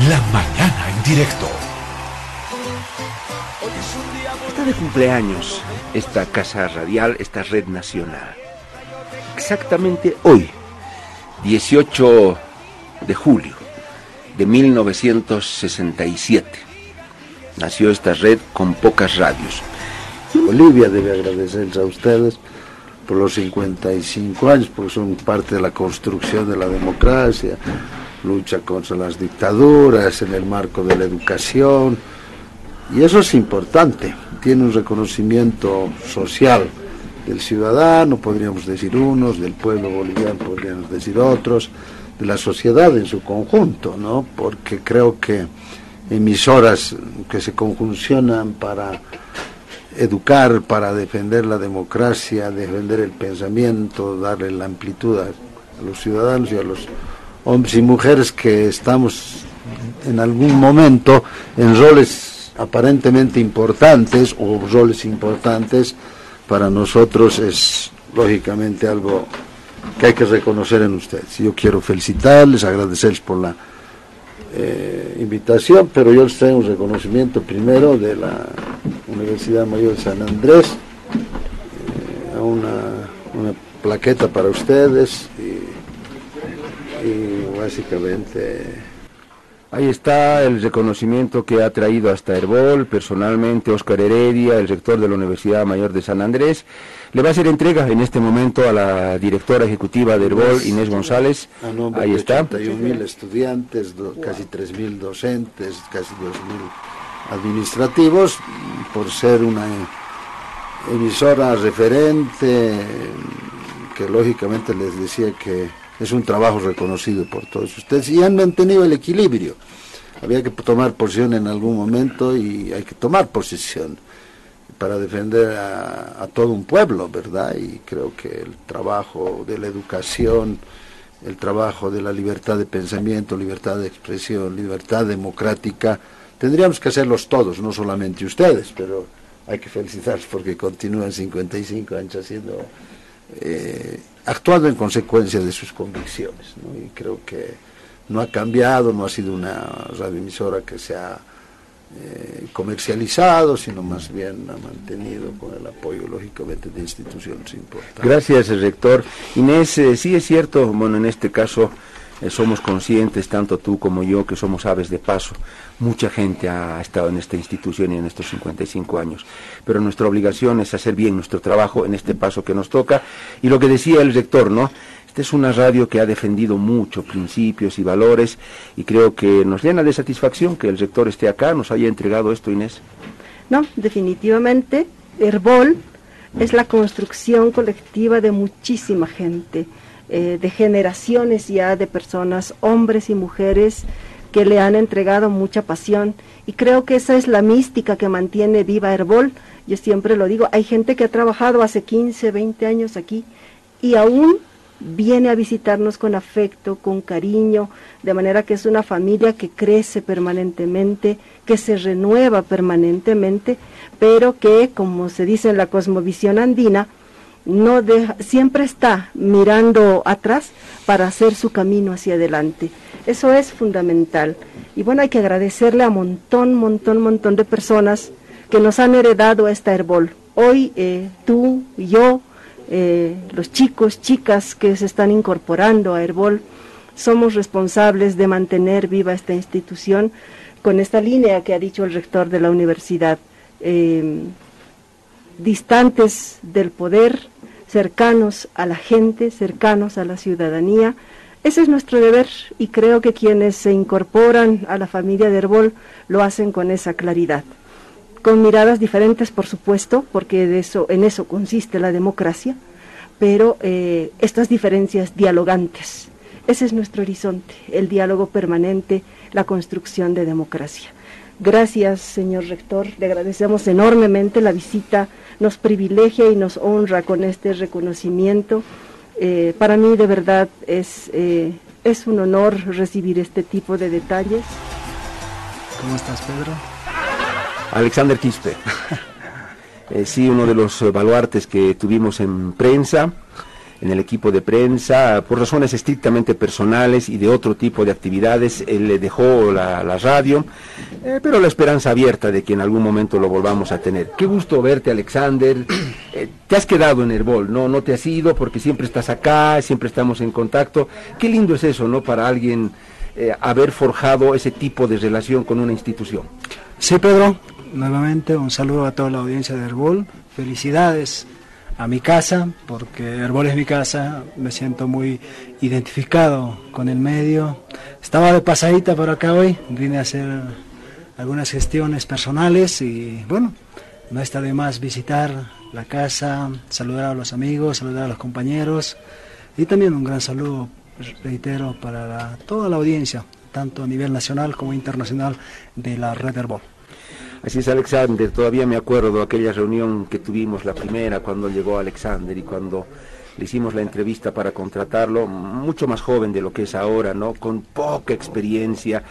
La mañana en directo. Está de cumpleaños esta casa radial, esta red nacional. Exactamente hoy, 18 de julio de 1967, nació esta red con pocas radios. Bolivia debe agradecerles a ustedes por los 55 años, porque son parte de la construcción de la democracia, lucha contra las dictaduras en el marco de la educación, y eso es importante, tiene un reconocimiento social del ciudadano, podríamos decir unos, del pueblo boliviano podríamos decir otros, de la sociedad en su conjunto, ¿no? Porque creo que emisoras que se conjuncionan para educar, para defender la democracia, defender el pensamiento, darle la amplitud a, los ciudadanos y a los hombres y mujeres que estamos en algún momento en roles aparentemente importantes o roles importantes, para nosotros es lógicamente algo que hay que reconocer en ustedes. Yo quiero felicitarles, agradecerles por la eh, invitación, pero yo les traigo un reconocimiento primero de la Universidad Mayor de San Andrés, eh, una, una, plaqueta para ustedes y, y básicamente Ahí está el reconocimiento que ha traído hasta Herbol, personalmente Oscar Heredia, el rector de la Universidad Mayor de San Andrés. Le va a hacer entrega en este momento a la directora ejecutiva de Herbol, Inés González. Ahí está. mil estudiantes, casi casi mil docentes, casi mil administrativos, por ser una emisora referente, que lógicamente les decía que es un trabajo reconocido por todos ustedes y han mantenido el equilibrio. Había que tomar posición en algún momento y hay que tomar posición para defender a, todo un pueblo, ¿verdad? Y creo que el trabajo de la educación, el trabajo de la libertad de pensamiento, libertad de expresión, libertad democrática, tendríamos que hacerlos todos, no solamente ustedes, pero hay que felicitarlos porque continúan 55 años haciendo... Eh, actuando en consecuencia de sus convicciones. Y creo que no ha cambiado, no ha sido una radioemisora que se ha eh, comercializado, sino más bien ha mantenido con el apoyo, lógicamente, de instituciones importantes. Gracias, rector. Inés, eh, sí es cierto, bueno, en este caso eh, somos conscientes, tanto tú como yo, que somos aves de paso. Mucha gente ha estado en esta institución y en estos 55 años, pero nuestra obligación es hacer bien nuestro trabajo en este paso que nos toca. Y lo que decía el rector, ¿no? Esta es una radio que ha defendido mucho principios y valores y creo que nos llena de satisfacción que el rector esté acá, nos haya entregado esto, Inés. No, definitivamente, Herbol es la construcción colectiva de muchísima gente eh, de generaciones ya de personas, hombres y mujeres, que le han entregado mucha pasión. Y creo que esa es la mística que mantiene viva Herbol. Yo siempre lo digo, hay gente que ha trabajado hace 15, 20 años aquí y aún viene a visitarnos con afecto, con cariño, de manera que es una familia que crece permanentemente, que se renueva permanentemente, pero que, como se dice en la cosmovisión andina, no deja, siempre está mirando atrás para hacer su camino hacia adelante. Eso es fundamental. Y bueno, hay que agradecerle a montón, montón, montón de personas que nos han heredado esta herbol. Hoy eh, tú yo, eh, los chicos, chicas que se están incorporando a Herbol, somos responsables de mantener viva esta institución con esta línea que ha dicho el rector de la universidad. Eh, distantes del poder, cercanos a la gente, cercanos a la ciudadanía. Ese es nuestro deber y creo que quienes se incorporan a la familia de Herbol lo hacen con esa claridad. Con miradas diferentes, por supuesto, porque de eso, en eso consiste la democracia, pero eh, estas diferencias dialogantes. Ese es nuestro horizonte, el diálogo permanente, la construcción de democracia. Gracias, señor rector. Le agradecemos enormemente la visita nos privilegia y nos honra con este reconocimiento. Eh, para mí de verdad es, eh, es un honor recibir este tipo de detalles. ¿Cómo estás, Pedro? Alexander Quispe. Eh, sí, uno de los baluartes que tuvimos en prensa. En el equipo de prensa por razones estrictamente personales y de otro tipo de actividades. Él le dejó la, radio, eh, pero la esperanza abierta de que en algún momento lo volvamos a tener. Qué gusto verte, Alexander. Eh, te has quedado en Herbol, ¿no? No te has ido porque siempre estás acá, siempre estamos en contacto. Qué lindo es eso, ¿no? Para alguien eh, haber forjado ese tipo de relación con una institución. Sí, Pedro, nuevamente un saludo a toda la audiencia de Herbol. Felicidades a mi casa, porque Herbol es mi casa, me siento muy identificado con el medio. Estaba de pasadita por acá hoy, vine a hacer algunas gestiones personales y bueno, no está de más visitar la casa, saludar a los amigos, saludar a los compañeros y también un gran saludo, reitero, para toda la audiencia, tanto a nivel nacional como internacional de la Red Herbol. Así es, Alexander, todavía me acuerdo aquella reunión que tuvimos, la primera, cuando llegó Alexander y cuando le hicimos la entrevista para contratarlo, mucho más joven de lo que es ahora, ¿no? Con poca experiencia,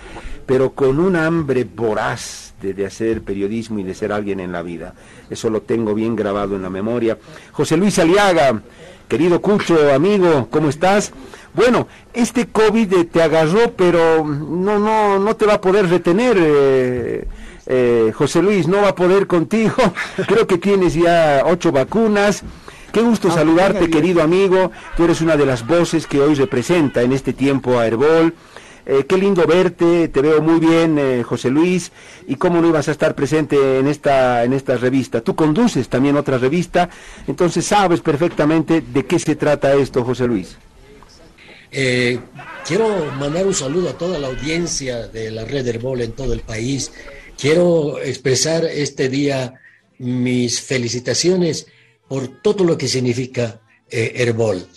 pero con un hambre voraz de, de, hacer periodismo y de ser alguien en la vida. Eso lo tengo bien grabado en la memoria. José Luis Aliaga, querido Cucho, amigo, ¿cómo estás? Bueno, este COVID te agarró, pero no, no, no te va a poder retener. Eh, eh, José Luis no va a poder contigo. Creo que tienes ya ocho vacunas. Qué gusto ah, saludarte, querido amigo. Tú eres una de las voces que hoy representa en este tiempo a Herbol. Eh, qué lindo verte, te veo muy bien, eh, José Luis, y cómo no ibas a estar presente en esta, en esta revista. Tú conduces también otra revista, entonces sabes perfectamente de qué se trata esto, José Luis. quiero mandar un saludo a toda la audiencia de la red Herbol en todo el país Quiero expresar este día mis felicitaciones por todo lo que significa eh, Herbol.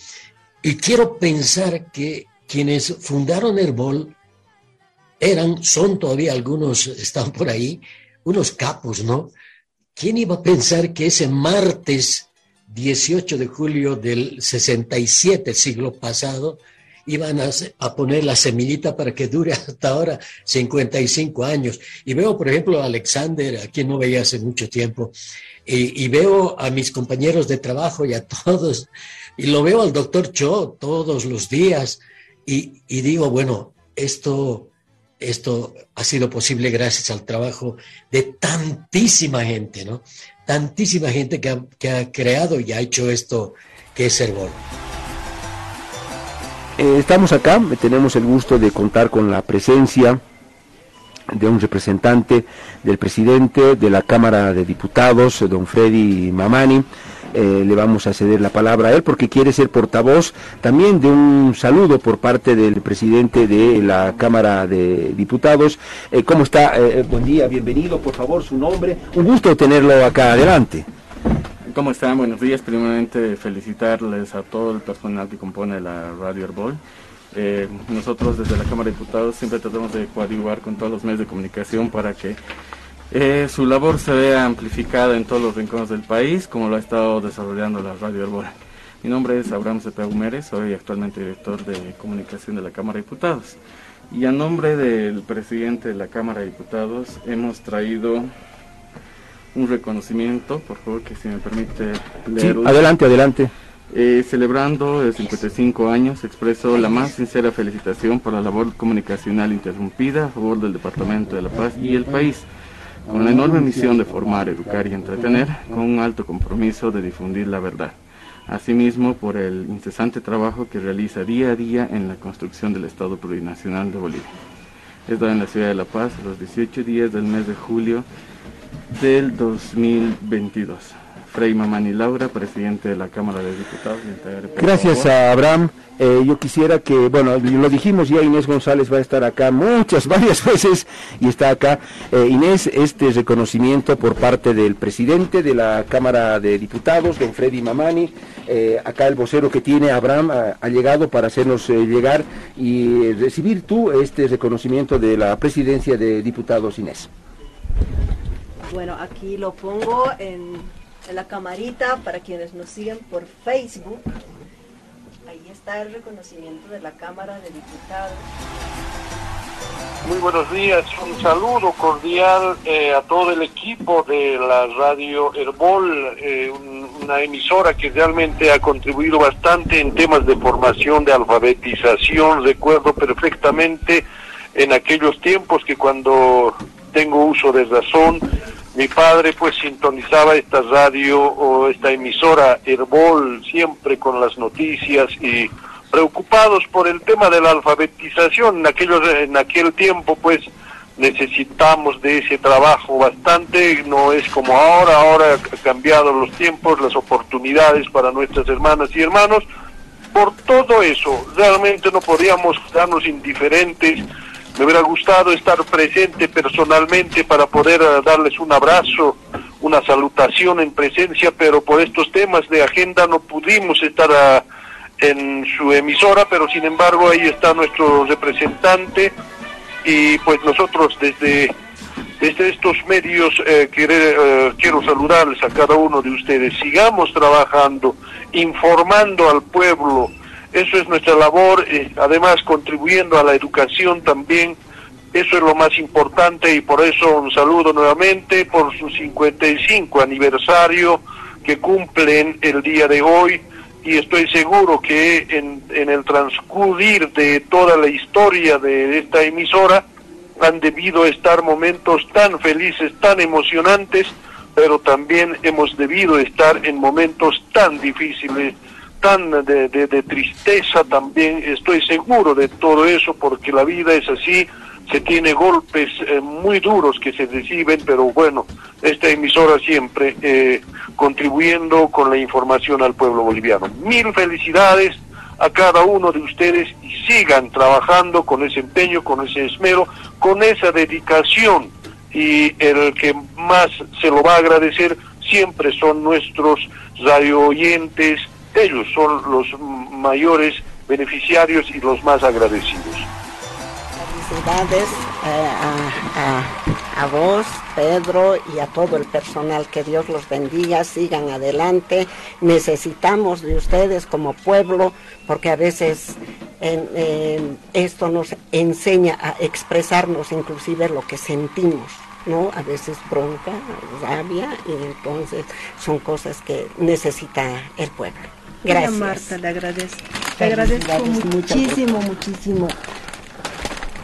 Y quiero pensar que quienes fundaron Herbol eran, son todavía algunos, están por ahí, unos capos, ¿no? ¿Quién iba a pensar que ese martes 18 de julio del 67, siglo pasado, iban a, poner la semillita para que dure hasta ahora 55 años. Y veo, por ejemplo, a Alexander, a quien no veía hace mucho tiempo, y, veo a mis compañeros de trabajo y a todos, y lo veo al doctor Cho todos los días, y, digo, bueno, esto, esto ha sido posible gracias al trabajo de tantísima gente, ¿no? Tantísima gente que ha, que ha creado y ha hecho esto que es Herbol. Eh, estamos acá, tenemos el gusto de contar con la presencia de un representante del presidente de la Cámara de Diputados, don Freddy Mamani. Eh, le vamos a ceder la palabra a él porque quiere ser portavoz también de un saludo por parte del presidente de la Cámara de Diputados. Eh, ¿Cómo está? buen día, bienvenido, por favor, su nombre. Un gusto tenerlo acá adelante. ¿Cómo están? Buenos días. Primeramente felicitarles a todo el personal que compone la Radio Herbol. Eh, nosotros desde la Cámara de Diputados siempre tratamos de coadyuvar con todos los medios de comunicación para que eh, su labor se vea amplificada en todos los rincones del país, como lo ha estado desarrollando la Radio Herbol. Mi nombre es Abraham Cepeda Humérez, soy actualmente director de comunicación de la Cámara de Diputados. Y a nombre del presidente de la Cámara de Diputados hemos traído un reconocimiento, por favor, que si me permite leerlo. adelante, adelante. Eh, celebrando el 55 años, expreso la más sincera felicitación por la labor comunicacional interrumpida a favor del Departamento de la Paz y el país, con la enorme misión de formar, educar y entretener, con un alto compromiso de difundir la verdad. Asimismo, por el incesante trabajo que realiza día a día en la construcción del Estado Plurinacional de Bolivia. Esto en la ciudad de La Paz, los 18 días del mes de julio del 2022. Frei Mamani Laura, presidente de la Cámara de Diputados. Gracias a Abraham. Eh, yo quisiera que, bueno, lo dijimos ya, Inés González va a estar acá muchas, varias veces y está acá. Eh, Inés, este reconocimiento por parte del presidente de la Cámara de Diputados, don Freddy Mamani, eh, acá el vocero que tiene Abraham ha, llegado para hacernos llegar y recibir tú este reconocimiento de la presidencia de diputados, Inés. Bueno, aquí lo pongo en, la camarita para quienes nos siguen por Facebook. Ahí está el reconocimiento de la Cámara de Diputados. Muy buenos días, un saludo cordial eh, a todo el equipo de la radio Herbol, eh, una emisora que realmente ha contribuido bastante en temas de formación, de alfabetización. Recuerdo perfectamente en aquellos tiempos que cuando tengo uso de razón, mi padre pues sintonizaba esta radio o esta emisora Herbol siempre con las noticias y preocupados por el tema de la alfabetización. En, aquellos, en aquel tiempo, pues, necesitamos de ese trabajo bastante, no es como ahora, ahora ha cambiado los tiempos, las oportunidades para nuestras hermanas y hermanos. Por todo eso, realmente no podíamos quedarnos indiferentes. Me hubiera gustado estar presente personalmente para poder eh, darles un abrazo, una salutación en presencia, pero por estos temas de agenda no pudimos estar a en su emisora, pero sin embargo ahí está nuestro representante y pues nosotros desde, desde estos medios eh, eh, quiero saludarles a cada uno de ustedes. Sigamos trabajando, informando al pueblo, eso es nuestra labor, eh, además contribuyendo a la educación también. Eso es lo más importante y por eso un saludo nuevamente por su 55 aniversario que cumplen el día de hoy y estoy seguro que en, en, el transcurrir de toda la historia de esta emisora han debido estar momentos tan felices, tan emocionantes, pero también hemos debido estar en momentos tan difíciles, tan de, tristeza también. Estoy seguro de todo eso porque la vida es así, se tiene golpes eh, muy duros que se reciben, pero bueno, esta emisora siempre eh, contribuyendo con la información al pueblo boliviano. Mil felicidades a cada uno de ustedes y sigan trabajando con ese empeño, con ese esmero, con esa dedicación y el que más se lo va a agradecer siempre son nuestros radio oyentes, ellos son los mayores beneficiarios y los más agradecidos felicidades eh, a, vos, Pedro, y a todo el personal. Que Dios los bendiga, sigan adelante. Necesitamos de ustedes como pueblo, porque a veces esto nos enseña a expresarnos inclusive lo que sentimos. ¿no? A veces bronca, rabia, y entonces son cosas que necesita el pueblo. Gracias. Marta, le agradezco. Le agradezco muchísimo, muchísimo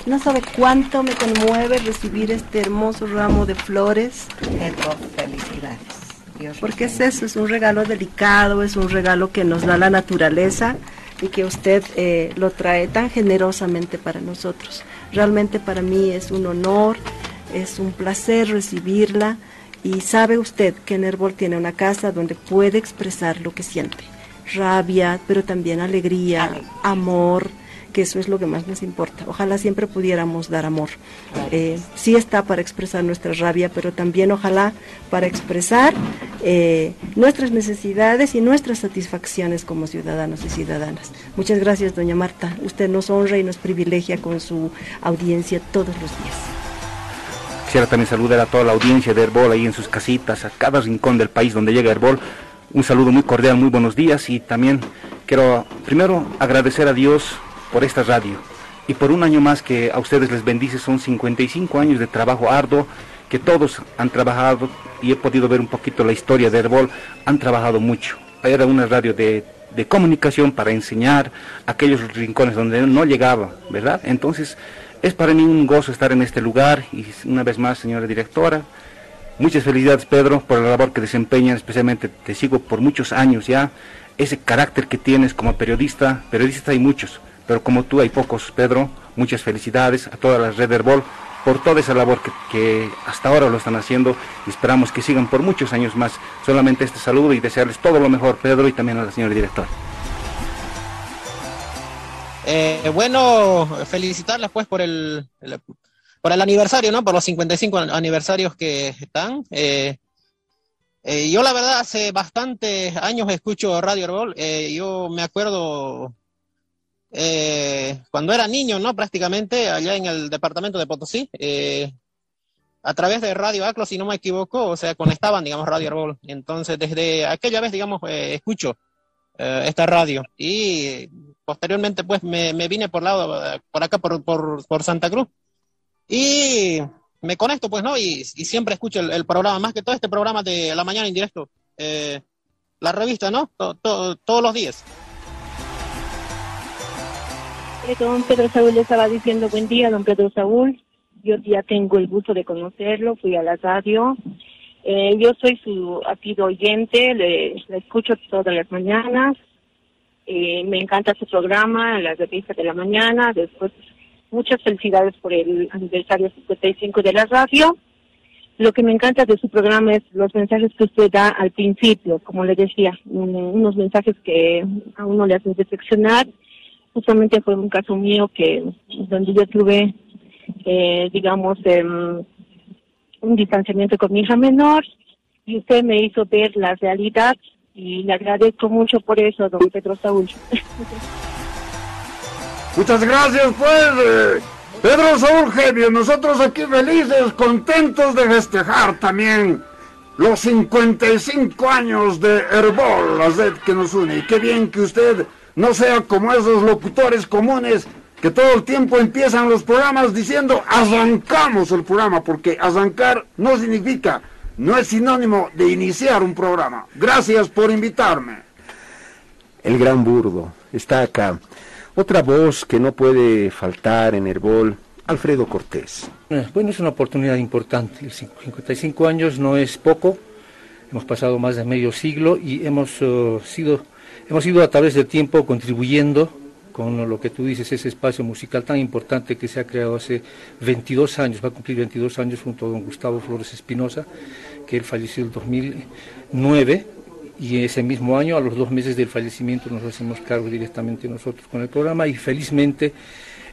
no sabe cuánto me conmueve recibir este hermoso ramo de flores. felicidades. Porque es eso, es un regalo delicado, es un regalo que nos da la naturaleza y que usted eh, lo trae tan generosamente para nosotros. Realmente para mí es un honor, es un placer recibirla y sabe usted que Nerbol tiene una casa donde puede expresar lo que siente, rabia, pero también alegría, amor, que eso es lo que más nos importa. Ojalá siempre pudiéramos dar amor. Eh, sí está para expresar nuestra rabia, pero también ojalá para expresar eh, nuestras necesidades y nuestras satisfacciones como ciudadanos y ciudadanas. Muchas gracias, doña Marta. Usted nos honra y nos privilegia con su audiencia todos los días. Quisiera también saludar a toda la audiencia de Herbol ahí en sus casitas, a cada rincón del país donde llega Herbol. Un saludo muy cordial, muy buenos días y también quiero primero agradecer a Dios por esta radio y por un año más que a ustedes les bendice. Son 55 años de trabajo arduo que todos han trabajado y he podido ver un poquito la historia de Herbol. Han trabajado mucho. Era una radio de, de comunicación para enseñar aquellos rincones donde no llegaba, ¿verdad? Entonces es para mí un gozo estar en este lugar y una vez más, señora directora, muchas felicidades Pedro por la labor que desempeñan, especialmente te sigo por muchos años ya, ese carácter que tienes como periodista, periodistas hay muchos, pero como tú hay pocos, Pedro. Muchas felicidades a toda la red Herbol por toda esa labor que, hasta ahora lo están haciendo y esperamos que sigan por muchos años más. Solamente este saludo y desearles todo lo mejor, Pedro, y también a la señora directora. Eh, bueno, felicitarlas pues por el, por el aniversario, ¿no? Por los 55 aniversarios que están. Eh, eh, yo la verdad hace bastantes años escucho Radio Herbol. yo me acuerdo eh, cuando era niño, ¿no? Prácticamente allá en el departamento de Potosí, eh, a través de Radio Aclo, si no me equivoco, o sea, conectaban, digamos, Radio Arbol. Entonces, desde aquella vez, digamos, eh, escucho esta radio y posteriormente, pues, me, vine por lado, por acá, por, Santa Cruz. Y me conecto, pues, ¿no? Y, siempre escucho el, programa, más que todo este programa de la mañana en directo, eh, la revista, ¿no? todos los días. Don Pedro Saúl le estaba diciendo buen día, don Pedro Saúl. Yo ya tengo el gusto de conocerlo, fui a la radio. Eh, yo soy su asido oyente, le, escucho todas las mañanas. Eh, me encanta su programa, la revista de la mañana. Después, muchas felicidades por el aniversario 55 de la radio. Lo que me encanta de su programa es los mensajes que usted da al principio, como le decía, unos mensajes que a uno le hacen reflexionar. Justamente fue un caso mío que donde yo tuve, eh, digamos, em, un distanciamiento con mi hija menor y usted me hizo ver la realidad y le agradezco mucho por eso, don Pedro Saúl. Muchas gracias, pues. Eh, Pedro Saúl Genio, nosotros aquí felices, contentos de festejar también los 55 años de Herbol, la sed que nos une. Y qué bien que usted no sea como esos locutores comunes que todo el tiempo empiezan los programas diciendo arrancamos el programa, porque arrancar no significa, no es sinónimo de iniciar un programa. Gracias por invitarme. El gran burdo está acá. Otra voz que no puede faltar en Herbol, Alfredo Cortés. Eh, bueno, es una oportunidad importante. 55 años no es poco. Hemos pasado más de medio siglo y hemos eh, sido, hemos ido a través del tiempo contribuyendo con lo que tú dices, ese espacio musical tan importante que se ha creado hace 22 años, va a cumplir 22 años junto a don Gustavo Flores Espinosa, que él falleció en 2009 y ese mismo año, a los dos meses del fallecimiento, nos hacemos cargo directamente nosotros con el programa y felizmente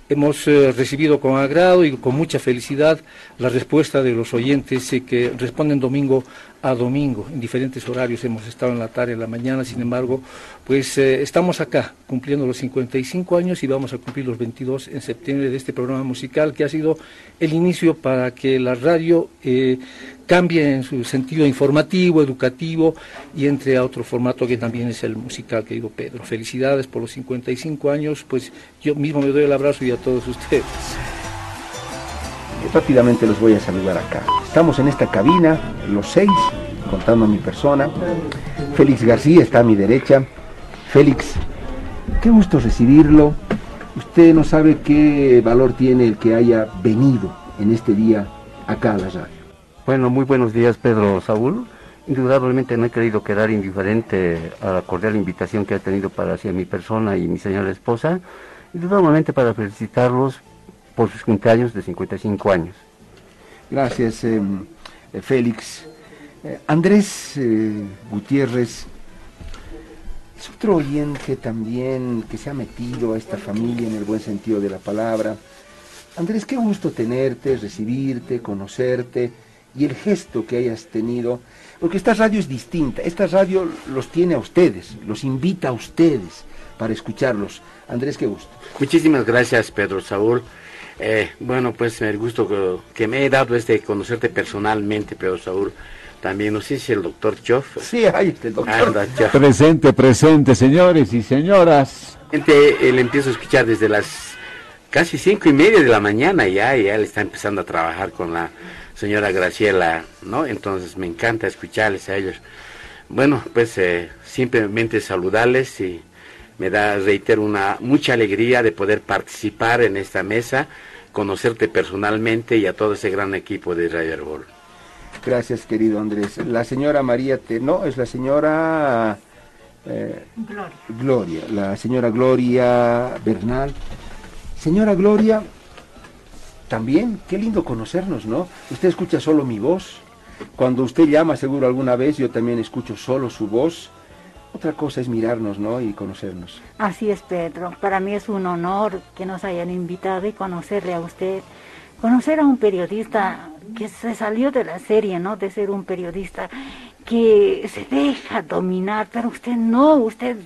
hemos eh, recibido con agrado y con mucha felicidad la respuesta de los oyentes eh, que responden domingo a domingo, en diferentes horarios, hemos estado en la tarde, en la mañana, sin embargo, pues eh, estamos acá cumpliendo los 55 años y vamos a cumplir los 22 en septiembre de este programa musical que ha sido el inicio para que la radio eh, cambie en su sentido informativo, educativo y entre a otro formato que también es el musical, querido Pedro. Felicidades por los 55 años, pues yo mismo me doy el abrazo y a todos ustedes. Rápidamente los voy a saludar acá. Estamos en esta cabina, los seis, contando a mi persona. Félix García está a mi derecha. Félix, qué gusto recibirlo. Usted no sabe qué valor tiene el que haya venido en este día acá a la radio. Bueno, muy buenos días, Pedro Saúl. Indudablemente no he querido quedar indiferente a la cordial invitación que ha tenido para hacia mi persona y mi señora esposa. Indudablemente para felicitarlos por sus cumpleaños de 55 años. Gracias, em, eh, Félix. Eh, Andrés eh, Gutiérrez es otro oyente también que se ha metido a esta familia en el buen sentido de la palabra. Andrés, qué gusto tenerte, recibirte, conocerte y el gesto que hayas tenido, porque esta radio es distinta, esta radio los tiene a ustedes, los invita a ustedes para escucharlos. Andrés, qué gusto. Muchísimas gracias, Pedro Saúl. Eh, bueno, pues el gusto que, me he dado es de conocerte personalmente, Pedro Saúl. También, no sé si el doctor Choff. Sí, hay el doctor. Presente, presente, señores y señoras. Gente, le empiezo a escuchar desde las casi cinco y media de la mañana ya, y ya él está empezando a trabajar con la señora Graciela, ¿no? Entonces me encanta escucharles a ellos. Bueno, pues eh, simplemente saludarles y me da, reitero, una mucha alegría de poder participar en esta mesa conocerte personalmente y a todo ese gran equipo de Radio Herbol. Gracias, querido Andrés. La señora María Te... No, es la señora... Eh, Gloria. Gloria, la señora Gloria Bernal. Señora Gloria, también, qué lindo conocernos, ¿no? Usted escucha solo mi voz. Cuando usted llama, seguro alguna vez, yo también escucho solo su voz. Otra cosa es mirarnos, ¿no? Y conocernos. Así es, Pedro. Para mí es un honor que nos hayan invitado y conocerle a usted. Conocer a un periodista que se salió de la serie, ¿no? De ser un periodista que se deja dominar, pero usted no, usted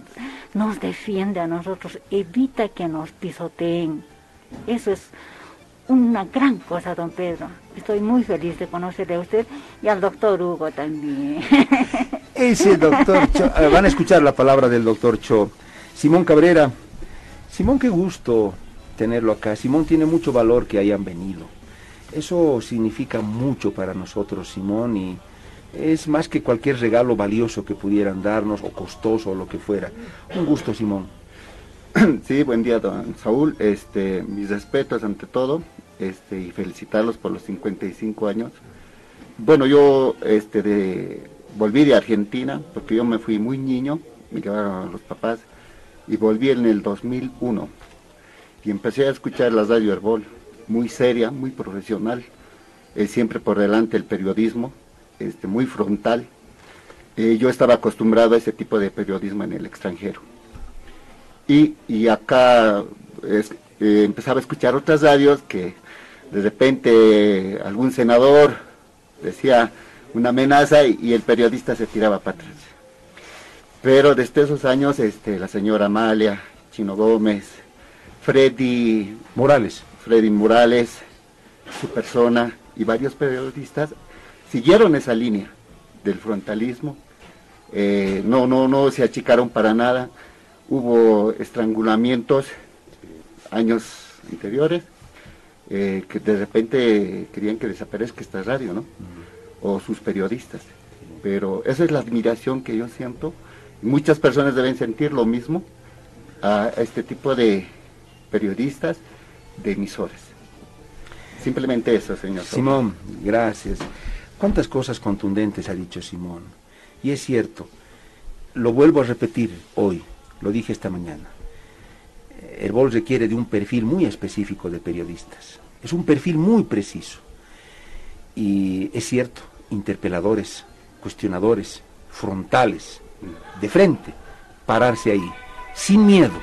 nos defiende a nosotros, evita que nos pisoteen. Eso es una gran cosa, don Pedro. Estoy muy feliz de conocerle a usted y al doctor Hugo también. Ese doctor Cho, eh, van a escuchar la palabra del doctor Cho. Simón Cabrera, Simón, qué gusto tenerlo acá. Simón tiene mucho valor que hayan venido. Eso significa mucho para nosotros, Simón, y es más que cualquier regalo valioso que pudieran darnos, o costoso, o lo que fuera. Un gusto, Simón. Sí, buen día, don Saúl. Este, mis respetos ante todo, este, y felicitarlos por los 55 años. Bueno, yo este, de, volví de Argentina, porque yo me fui muy niño, me llevaron los papás, y volví en el 2001. Y empecé a escuchar la radio Herbol, muy seria, muy profesional, eh, siempre por delante el periodismo, este, muy frontal. Eh, yo estaba acostumbrado a ese tipo de periodismo en el extranjero. Y, y acá eh, empezaba a escuchar otras radios que de repente algún senador decía una amenaza y, el periodista se tiraba para atrás. Pero desde esos años, este, la señora Amalia, Chino Gómez, Freddy Morales, Freddy Morales, su persona y varios periodistas siguieron esa línea del frontalismo. Eh, no, no, no se achicaron para nada. Hubo estrangulamientos años anteriores eh, que de repente querían que desaparezca esta radio, ¿no? O sus periodistas. Pero esa es la admiración que yo siento. muchas personas deben sentir lo mismo a este tipo de periodistas, de emisores. Simplemente eso, señor. Simón, gracias. ¿Cuántas cosas contundentes ha dicho Simón? Y es cierto, lo vuelvo a repetir hoy, lo dije esta mañana. El BOL requiere de un perfil muy específico de periodistas. Es un perfil muy preciso. Y es cierto, interpeladores, cuestionadores, frontales, de frente, pararse ahí, sin miedo.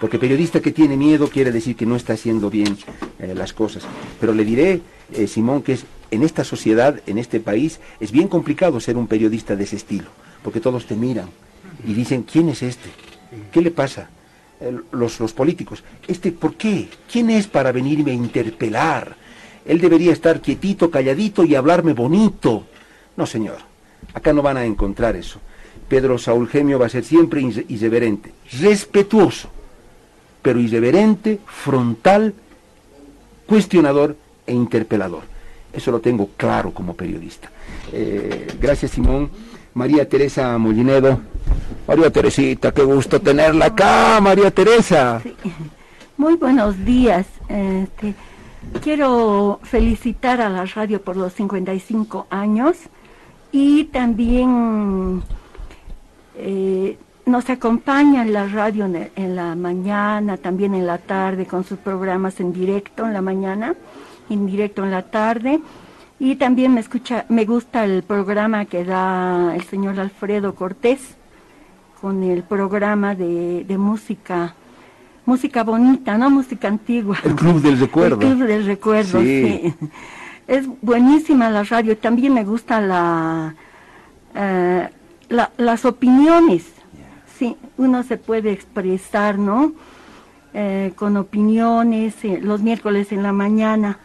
Porque periodista que tiene miedo quiere decir que no está haciendo bien eh, las cosas. Pero le diré, eh, Simón, que es, en esta sociedad, en este país, es bien complicado ser un periodista de ese estilo. Porque todos te miran y dicen, ¿quién es este? ¿Qué le pasa? los, los políticos. Este, ¿por qué? ¿Quién es para venirme a interpelar? Él debería estar quietito, calladito y hablarme bonito. No, señor. Acá no van a encontrar eso. Pedro Saúl Gemio va a ser siempre irreverente, respetuoso, pero irreverente, frontal, cuestionador e interpelador. Eso lo tengo claro como periodista. Eh, gracias, Simón. María Teresa Mollinedo. María Teresita, qué gusto tenerla acá, María Teresa. Muy buenos días. Este, quiero felicitar a la radio por los 55 años y también eh, nos acompaña en la radio en, la mañana, también en la tarde con sus programas en directo en la mañana, en directo en la tarde. Y también me escucha, me gusta el programa que da el señor Alfredo Cortés con el programa de, música, música bonita, no música antigua. El Club del Recuerdo. El Club del Recuerdo, sí. Es buenísima la radio. También me gusta la, eh, las opiniones. Sí, uno se puede expresar, ¿no? Eh, con opiniones eh, los miércoles en la mañana.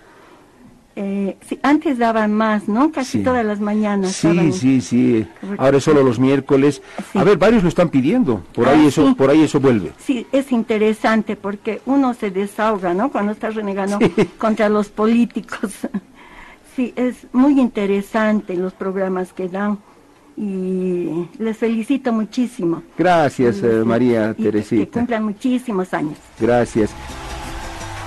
Eh, sí, antes daban más, ¿no? Casi todas las mañanas. Sí, sí, sí. Ahora es solo los miércoles. A ver, varios lo están pidiendo. Por ahí ah, eso, por ahí eso vuelve. Sí, es interesante porque uno se desahoga, ¿no? Cuando está renegando contra los políticos. sí, es muy interesante los programas que dan y les felicito muchísimo. Gracias, eh, María Teresita. Que cumplan muchísimos años. Gracias.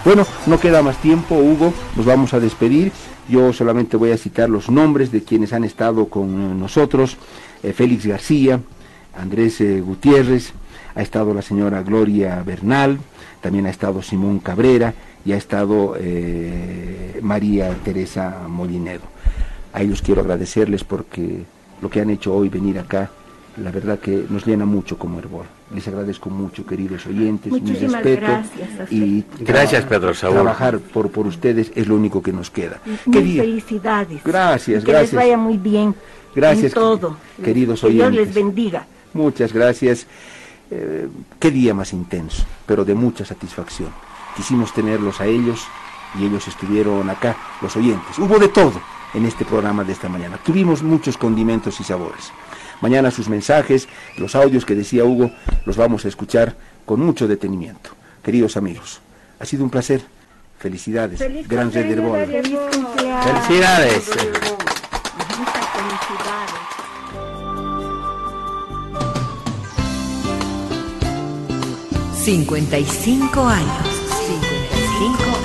Bueno, no queda más tiempo, Hugo, nos vamos a despedir. Yo solamente voy a citar los nombres de quienes han estado con nosotros. Eh, Félix García, Andrés eh, Gutiérrez, ha estado la señora Gloria Bernal, también ha estado Simón Cabrera y ha estado eh, María Teresa Molinedo. A ellos quiero agradecerles porque lo que han hecho hoy, venir acá, la verdad que nos llena mucho como Herbol. Les agradezco mucho, queridos oyentes, mi respeto. Gracias y gracias, Pedro Saúl. Trabajar por, por ustedes es lo único que nos queda. Muy felicidades. Gracias, que gracias. les vaya muy bien. Gracias, todo. queridos que oyentes. Dios les bendiga. Muchas gracias. Eh, qué día más intenso, pero de mucha satisfacción. Quisimos tenerlos a ellos y ellos estuvieron acá, los oyentes. Hubo de todo en este programa de esta mañana. Tuvimos muchos condimentos y sabores. Mañana sus mensajes, los audios que decía Hugo, los vamos a escuchar con mucho detenimiento. Queridos amigos, ha sido un placer. Felicidades. Gran Red del Bono. Felicidades. Felicidades. Cincuenta y cinco años. 55 años.